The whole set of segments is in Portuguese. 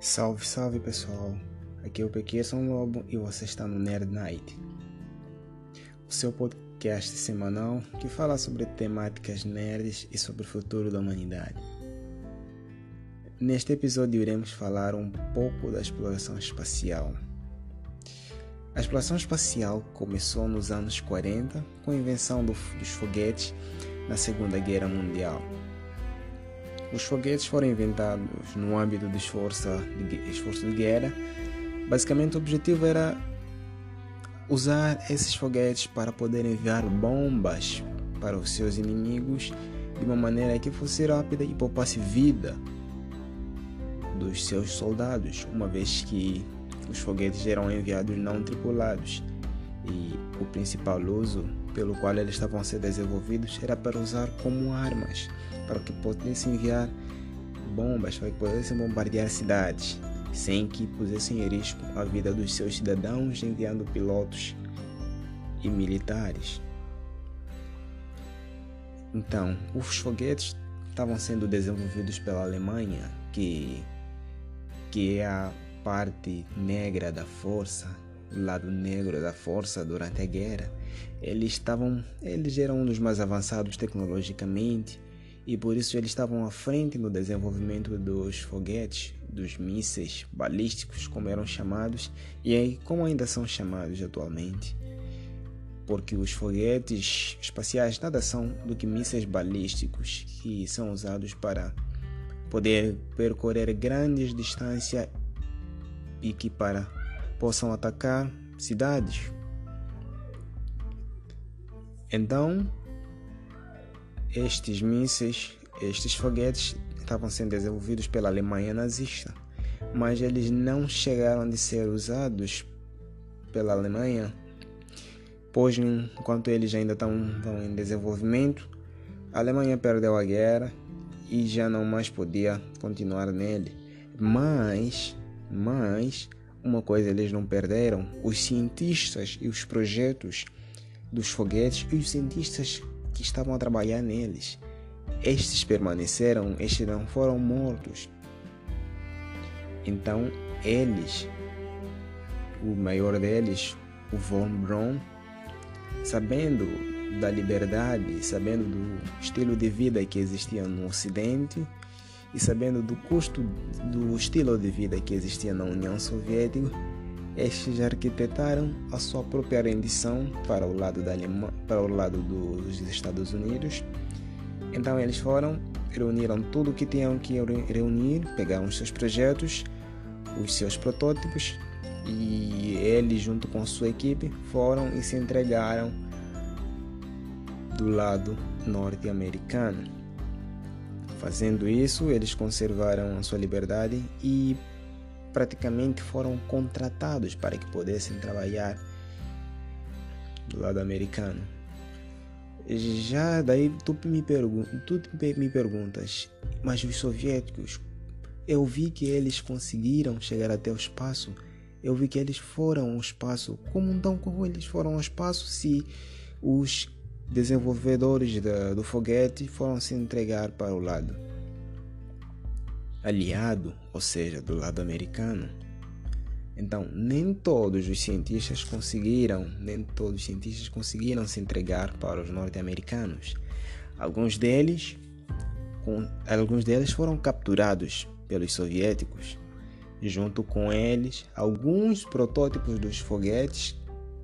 Salve, salve pessoal! Aqui é o Pequeno Lobo e você está no Nerd Night, o seu podcast semanal que fala sobre temáticas nerds e sobre o futuro da humanidade. Neste episódio iremos falar um pouco da exploração espacial. A exploração espacial começou nos anos 40 com a invenção do, dos foguetes na Segunda Guerra Mundial os foguetes foram inventados no âmbito do esforço de, esforço de guerra. Basicamente, o objetivo era usar esses foguetes para poder enviar bombas para os seus inimigos de uma maneira que fosse rápida e poupasse vida dos seus soldados, uma vez que os foguetes eram enviados não tripulados e o principal uso pelo qual eles estavam a ser desenvolvidos era para usar como armas, para que pudessem enviar bombas, para que pudessem bombardear cidades, sem que pusessem em risco a vida dos seus cidadãos, enviando pilotos e militares. Então, os foguetes estavam sendo desenvolvidos pela Alemanha, que, que é a parte negra da força lado negro da força durante a guerra, eles estavam, eles eram um dos mais avançados tecnologicamente e por isso eles estavam à frente no desenvolvimento dos foguetes, dos mísseis balísticos, como eram chamados, e como ainda são chamados atualmente. Porque os foguetes espaciais nada são do que mísseis balísticos que são usados para poder percorrer grandes distâncias e que para possam atacar cidades. Então, estes mísseis, estes foguetes estavam sendo desenvolvidos pela Alemanha nazista, mas eles não chegaram a ser usados pela Alemanha, pois enquanto eles ainda estão, estão em desenvolvimento, a Alemanha perdeu a guerra e já não mais podia continuar nele. Mas, mas uma coisa eles não perderam: os cientistas e os projetos dos foguetes e os cientistas que estavam a trabalhar neles. Estes permaneceram, estes não foram mortos. Então, eles, o maior deles, o Von Braun, sabendo da liberdade, sabendo do estilo de vida que existia no Ocidente, e sabendo do custo do estilo de vida que existia na União Soviética, estes arquitetaram a sua própria rendição para o lado da Alemanha, para o lado dos Estados Unidos. Então eles foram, reuniram tudo o que tinham que reunir, pegaram os seus projetos, os seus protótipos e eles junto com sua equipe foram e se entregaram do lado norte-americano. Fazendo isso, eles conservaram a sua liberdade e praticamente foram contratados para que pudessem trabalhar do lado americano. Já daí tu me, pergun tu me perguntas, mas os soviéticos, eu vi que eles conseguiram chegar até o espaço, eu vi que eles foram ao espaço. Como então como eles foram ao espaço se os desenvolvedores da, do foguete foram se entregar para o lado aliado, ou seja, do lado americano. Então, nem todos os cientistas conseguiram, nem todos os cientistas conseguiram se entregar para os norte-americanos. Alguns deles, com, alguns deles foram capturados pelos soviéticos. Junto com eles, alguns protótipos dos foguetes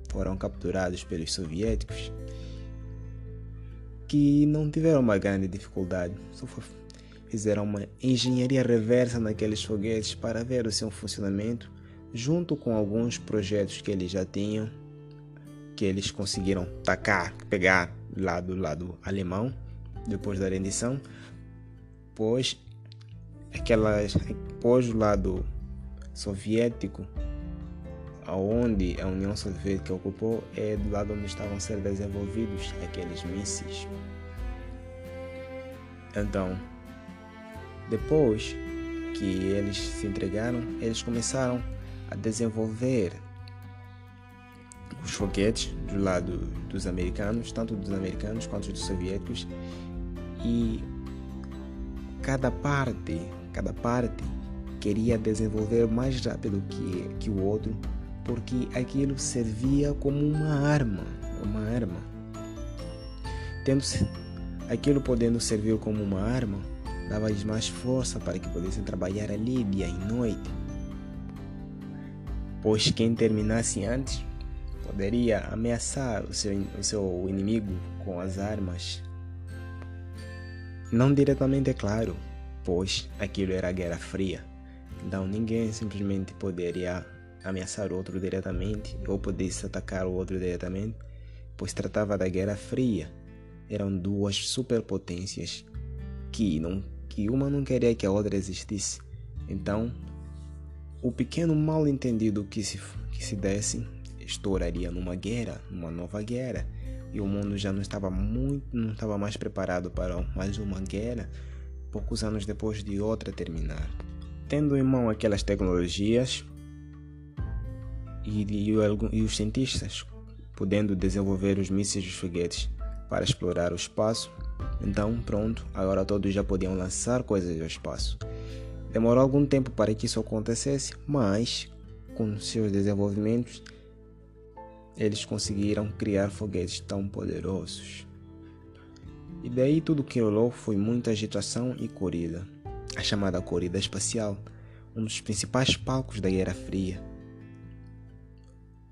foram capturados pelos soviéticos que não tiveram uma grande dificuldade, só fizeram uma engenharia reversa naqueles foguetes para ver o seu funcionamento, junto com alguns projetos que eles já tinham, que eles conseguiram tacar, pegar lá do lado alemão, depois da rendição, pois aquelas, pois o lado soviético aonde a União Soviética ocupou é do lado onde estavam ser desenvolvidos aqueles mísseis. Então, depois que eles se entregaram, eles começaram a desenvolver os foguetes do lado dos americanos, tanto dos americanos quanto dos soviéticos, e cada parte, cada parte queria desenvolver mais rápido que, que o outro, porque aquilo servia como uma arma, uma arma. Tendo aquilo podendo servir como uma arma, dava-lhes mais força para que pudessem trabalhar ali dia e noite. Pois quem terminasse antes poderia ameaçar o seu, o seu inimigo com as armas. Não diretamente, é claro, pois aquilo era a Guerra Fria. Então ninguém simplesmente poderia ameaçar o outro diretamente ou pudesse atacar o outro diretamente, pois tratava da Guerra Fria. Eram duas superpotências que, não, que uma não queria que a outra existisse. Então, o pequeno mal entendido que se, que se desse estouraria numa guerra, numa nova guerra, e o mundo já não estava muito, não estava mais preparado para mais uma guerra, poucos anos depois de outra terminar. Tendo em mão aquelas tecnologias e, e, e os cientistas podendo desenvolver os mísseis e os foguetes para explorar o espaço, então pronto, agora todos já podiam lançar coisas ao espaço. Demorou algum tempo para que isso acontecesse, mas com seus desenvolvimentos eles conseguiram criar foguetes tão poderosos. E daí tudo que rolou foi muita agitação e corrida, a chamada corrida espacial, um dos principais palcos da Guerra Fria.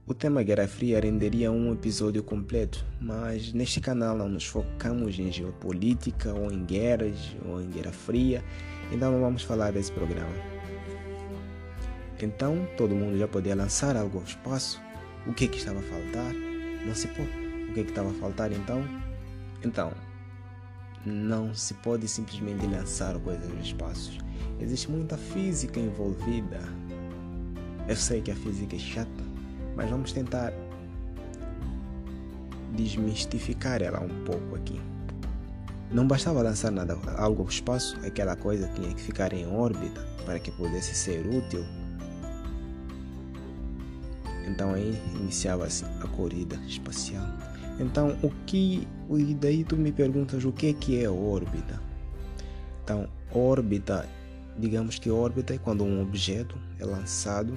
O tema Guerra Fria renderia um episódio completo, mas neste canal não nos focamos em geopolítica ou em guerras ou em Guerra Fria, então não vamos falar desse programa. Então todo mundo já podia lançar algo ao espaço o que é que estava a faltar? Não se pode. O que é que estava a faltar então? Então, não se pode simplesmente lançar coisas no espaço. Existe muita física envolvida. Eu sei que a física é chata, mas vamos tentar desmistificar ela um pouco aqui. Não bastava lançar nada, algo ao espaço, aquela coisa tinha que ficar em órbita para que pudesse ser útil então aí iniciava-se a corrida espacial. Então o que e daí tu me perguntas o que é que é órbita? Então órbita, digamos que órbita é quando um objeto é lançado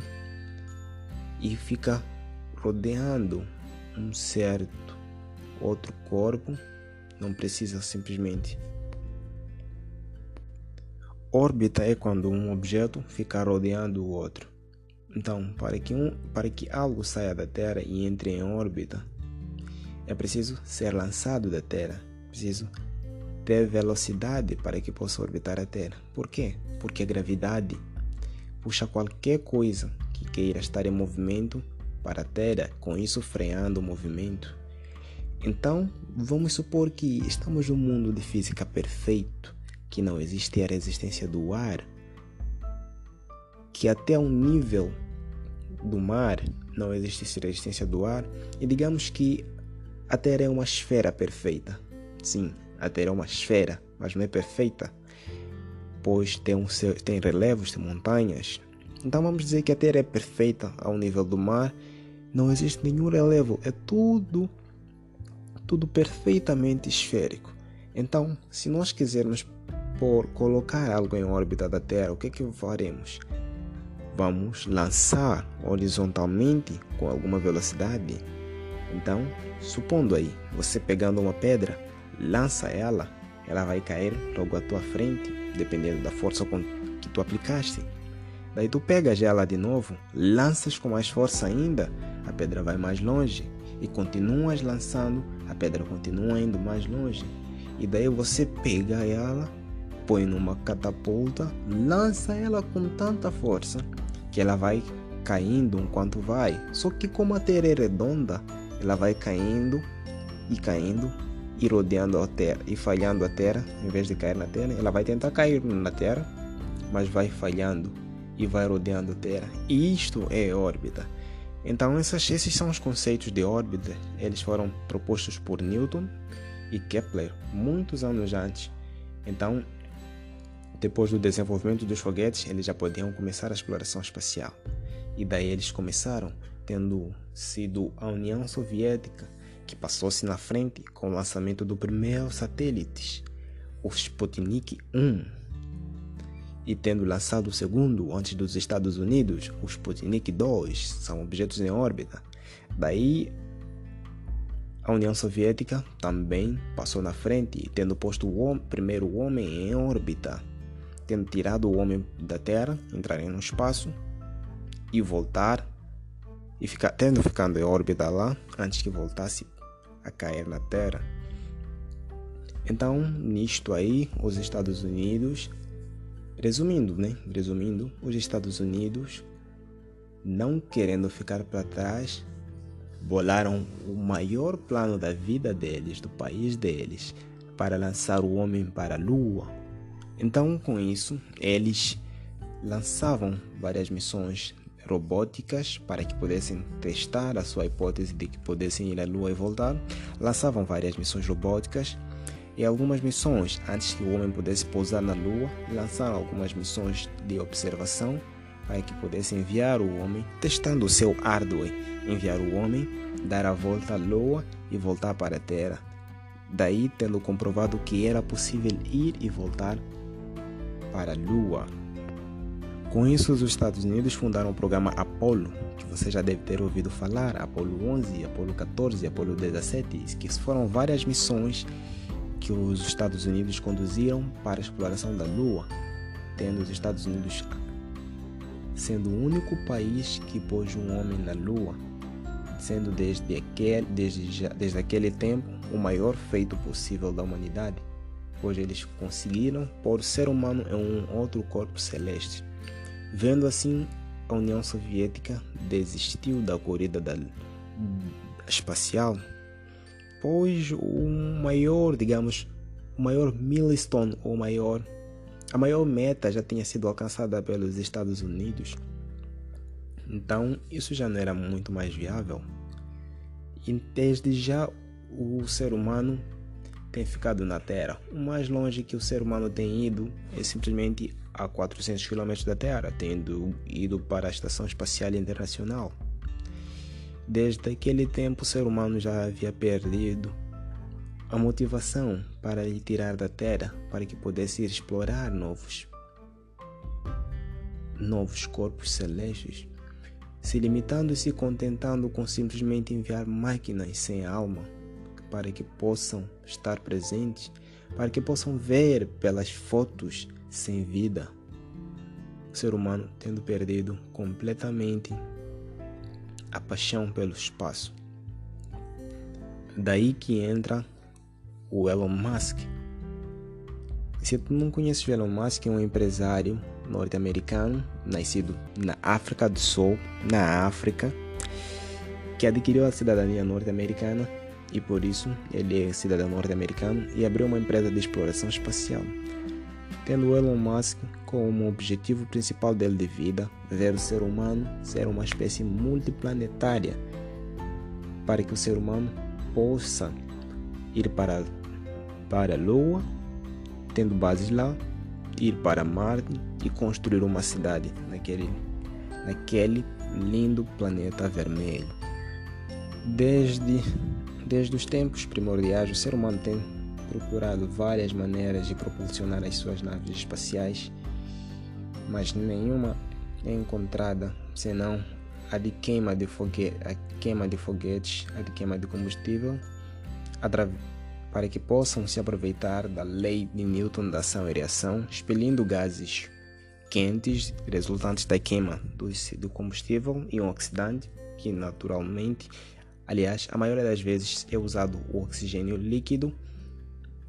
e fica rodeando um certo outro corpo, não precisa simplesmente Órbita é quando um objeto fica rodeando o outro. Então, para que, um, para que algo saia da Terra e entre em órbita, é preciso ser lançado da Terra, preciso ter velocidade para que possa orbitar a Terra. Por quê? Porque a gravidade puxa qualquer coisa que queira estar em movimento para a Terra, com isso freando o movimento. Então, vamos supor que estamos num mundo de física perfeito, que não existe a resistência do ar, que até um nível do mar não existe resistência do ar e digamos que a Terra é uma esfera perfeita. Sim, a Terra é uma esfera, mas não é perfeita, pois tem, um, tem relevos, tem montanhas. Então vamos dizer que a Terra é perfeita ao nível do mar, não existe nenhum relevo, é tudo, tudo perfeitamente esférico. Então, se nós quisermos por colocar algo em órbita da Terra, o que é que faremos? vamos lançar horizontalmente com alguma velocidade. Então, supondo aí, você pegando uma pedra, lança ela, ela vai cair logo à tua frente, dependendo da força que tu aplicaste. Daí tu pegas ela de novo, lanças com mais força ainda, a pedra vai mais longe e continuas lançando, a pedra continua indo mais longe. E daí você pega ela, põe numa catapulta, lança ela com tanta força que ela vai caindo enquanto vai. Só que como a Terra é redonda, ela vai caindo e caindo e rodeando a Terra e falhando a Terra, em vez de cair na Terra, ela vai tentar cair na Terra, mas vai falhando e vai rodeando a Terra. E isto é órbita. Então essas, esses são os conceitos de órbita. Eles foram propostos por Newton e Kepler muitos anos antes. Então depois do desenvolvimento dos foguetes, eles já podiam começar a exploração espacial. E daí eles começaram, tendo sido a União Soviética que passou-se na frente com o lançamento do primeiro satélite, o Sputnik 1. E tendo lançado o segundo antes dos Estados Unidos, o Sputnik 2, são objetos em órbita. Daí a União Soviética também passou na frente, tendo posto o primeiro homem em órbita, tendo tirado o homem da Terra, entrar no espaço e voltar, e ficar, tendo ficado em órbita lá antes que voltasse a cair na Terra. Então, nisto aí, os Estados Unidos, resumindo, né? Resumindo, os Estados Unidos, não querendo ficar para trás, bolaram o maior plano da vida deles, do país deles, para lançar o homem para a Lua. Então, com isso, eles lançavam várias missões robóticas para que pudessem testar a sua hipótese de que pudessem ir à Lua e voltar. Lançavam várias missões robóticas e algumas missões antes que o homem pudesse pousar na Lua, lançaram algumas missões de observação para que pudesse enviar o homem, testando o seu hardware, enviar o homem, dar a volta à Lua e voltar para a Terra. Daí, tendo comprovado que era possível ir e voltar para a Lua. Com isso, os Estados Unidos fundaram o programa Apollo, que você já deve ter ouvido falar, Apollo 11, Apollo 14, Apollo 17, que foram várias missões que os Estados Unidos conduziram para a exploração da Lua, tendo os Estados Unidos sendo o único país que pôs um homem na Lua, sendo desde aquele, desde, desde aquele tempo o maior feito possível da humanidade, pois eles conseguiram pôr o ser humano em um outro corpo celeste. Vendo assim, a União Soviética desistiu da corrida da, espacial, pois o maior, digamos, o maior milestone, ou maior a maior meta já tinha sido alcançada pelos Estados Unidos, então isso já não era muito mais viável. E desde já o ser humano tem ficado na Terra. O mais longe que o ser humano tem ido é simplesmente a 400 km da Terra, tendo ido para a Estação Espacial Internacional. Desde aquele tempo, o ser humano já havia perdido a motivação para lhe tirar da terra para que pudesse ir explorar novos novos corpos celestes, se limitando e se contentando com simplesmente enviar máquinas sem alma para que possam estar presentes, para que possam ver pelas fotos sem vida. O ser humano tendo perdido completamente a paixão pelo espaço. Daí que entra o Elon Musk. Se tu não conheces o Elon Musk, é um empresário norte-americano, nascido na África do Sul, na África, que adquiriu a cidadania norte-americana e por isso ele é cidadão norte-americano e abriu uma empresa de exploração espacial. Tendo Elon Musk como objetivo principal dele de vida ver o ser humano ser uma espécie multiplanetária, para que o ser humano possa ir para para a Lua, tendo bases lá, ir para Marte e construir uma cidade naquele, naquele lindo planeta vermelho. Desde, desde os tempos primordiais, o ser humano tem procurado várias maneiras de propulsionar as suas naves espaciais, mas nenhuma é encontrada senão a de queima de, foguete, a queima de foguetes, a de queima de combustível, para que possam se aproveitar da lei de Newton da ação e reação, expelindo gases quentes resultantes da queima do, do combustível e um oxidante, que naturalmente, aliás, a maioria das vezes é usado o oxigênio líquido,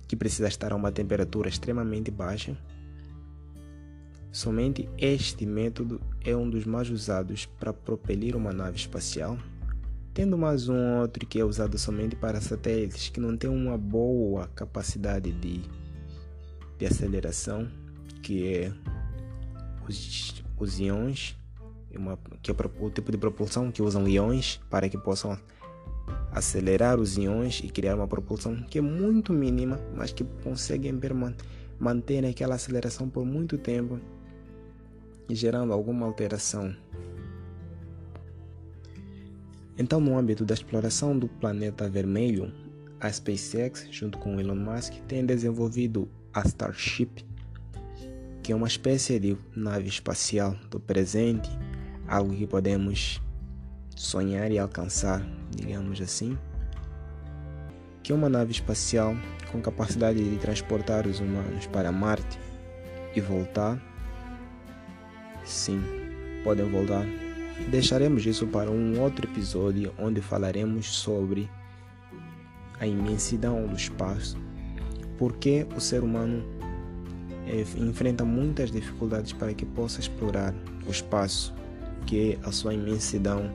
que precisa estar a uma temperatura extremamente baixa. Somente este método é um dos mais usados para propelir uma nave espacial tendo mais um outro que é usado somente para satélites que não tem uma boa capacidade de, de aceleração, que é os, os íons, uma, que é o tipo de propulsão que usam íons para que possam acelerar os íons e criar uma propulsão que é muito mínima, mas que conseguem manter aquela aceleração por muito tempo gerando alguma alteração. Então, no âmbito da exploração do planeta vermelho, a SpaceX, junto com Elon Musk, tem desenvolvido a Starship, que é uma espécie de nave espacial do presente, algo que podemos sonhar e alcançar, digamos assim, que uma nave espacial com capacidade de transportar os humanos para Marte e voltar. Sim, podem voltar. Deixaremos isso para um outro episódio onde falaremos sobre a imensidão do espaço, porque o ser humano é, enfrenta muitas dificuldades para que possa explorar o espaço, que é a sua imensidão.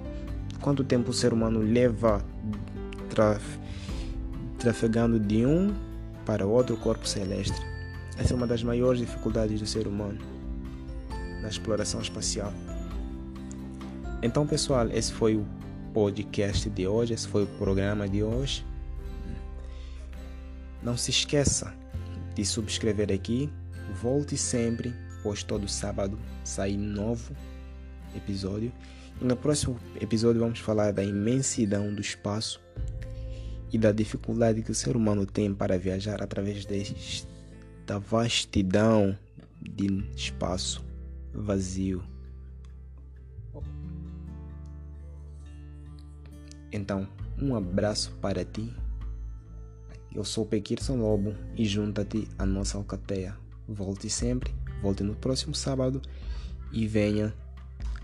Quanto tempo o ser humano leva traf, trafegando de um para outro corpo celeste? Essa é uma das maiores dificuldades do ser humano na exploração espacial. Então, pessoal, esse foi o podcast de hoje, esse foi o programa de hoje. Não se esqueça de subscrever aqui. Volte sempre, pois todo sábado sai novo episódio. No próximo episódio vamos falar da imensidão do espaço e da dificuldade que o ser humano tem para viajar através da vastidão de espaço vazio. Então, um abraço para ti eu sou Pequirson Lobo e junta-te à nossa alcateia. Volte sempre, volte no próximo sábado e venha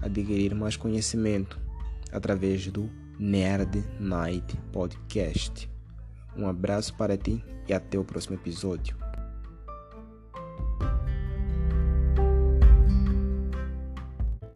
adquirir mais conhecimento através do Nerd Night Podcast. Um abraço para ti e até o próximo episódio.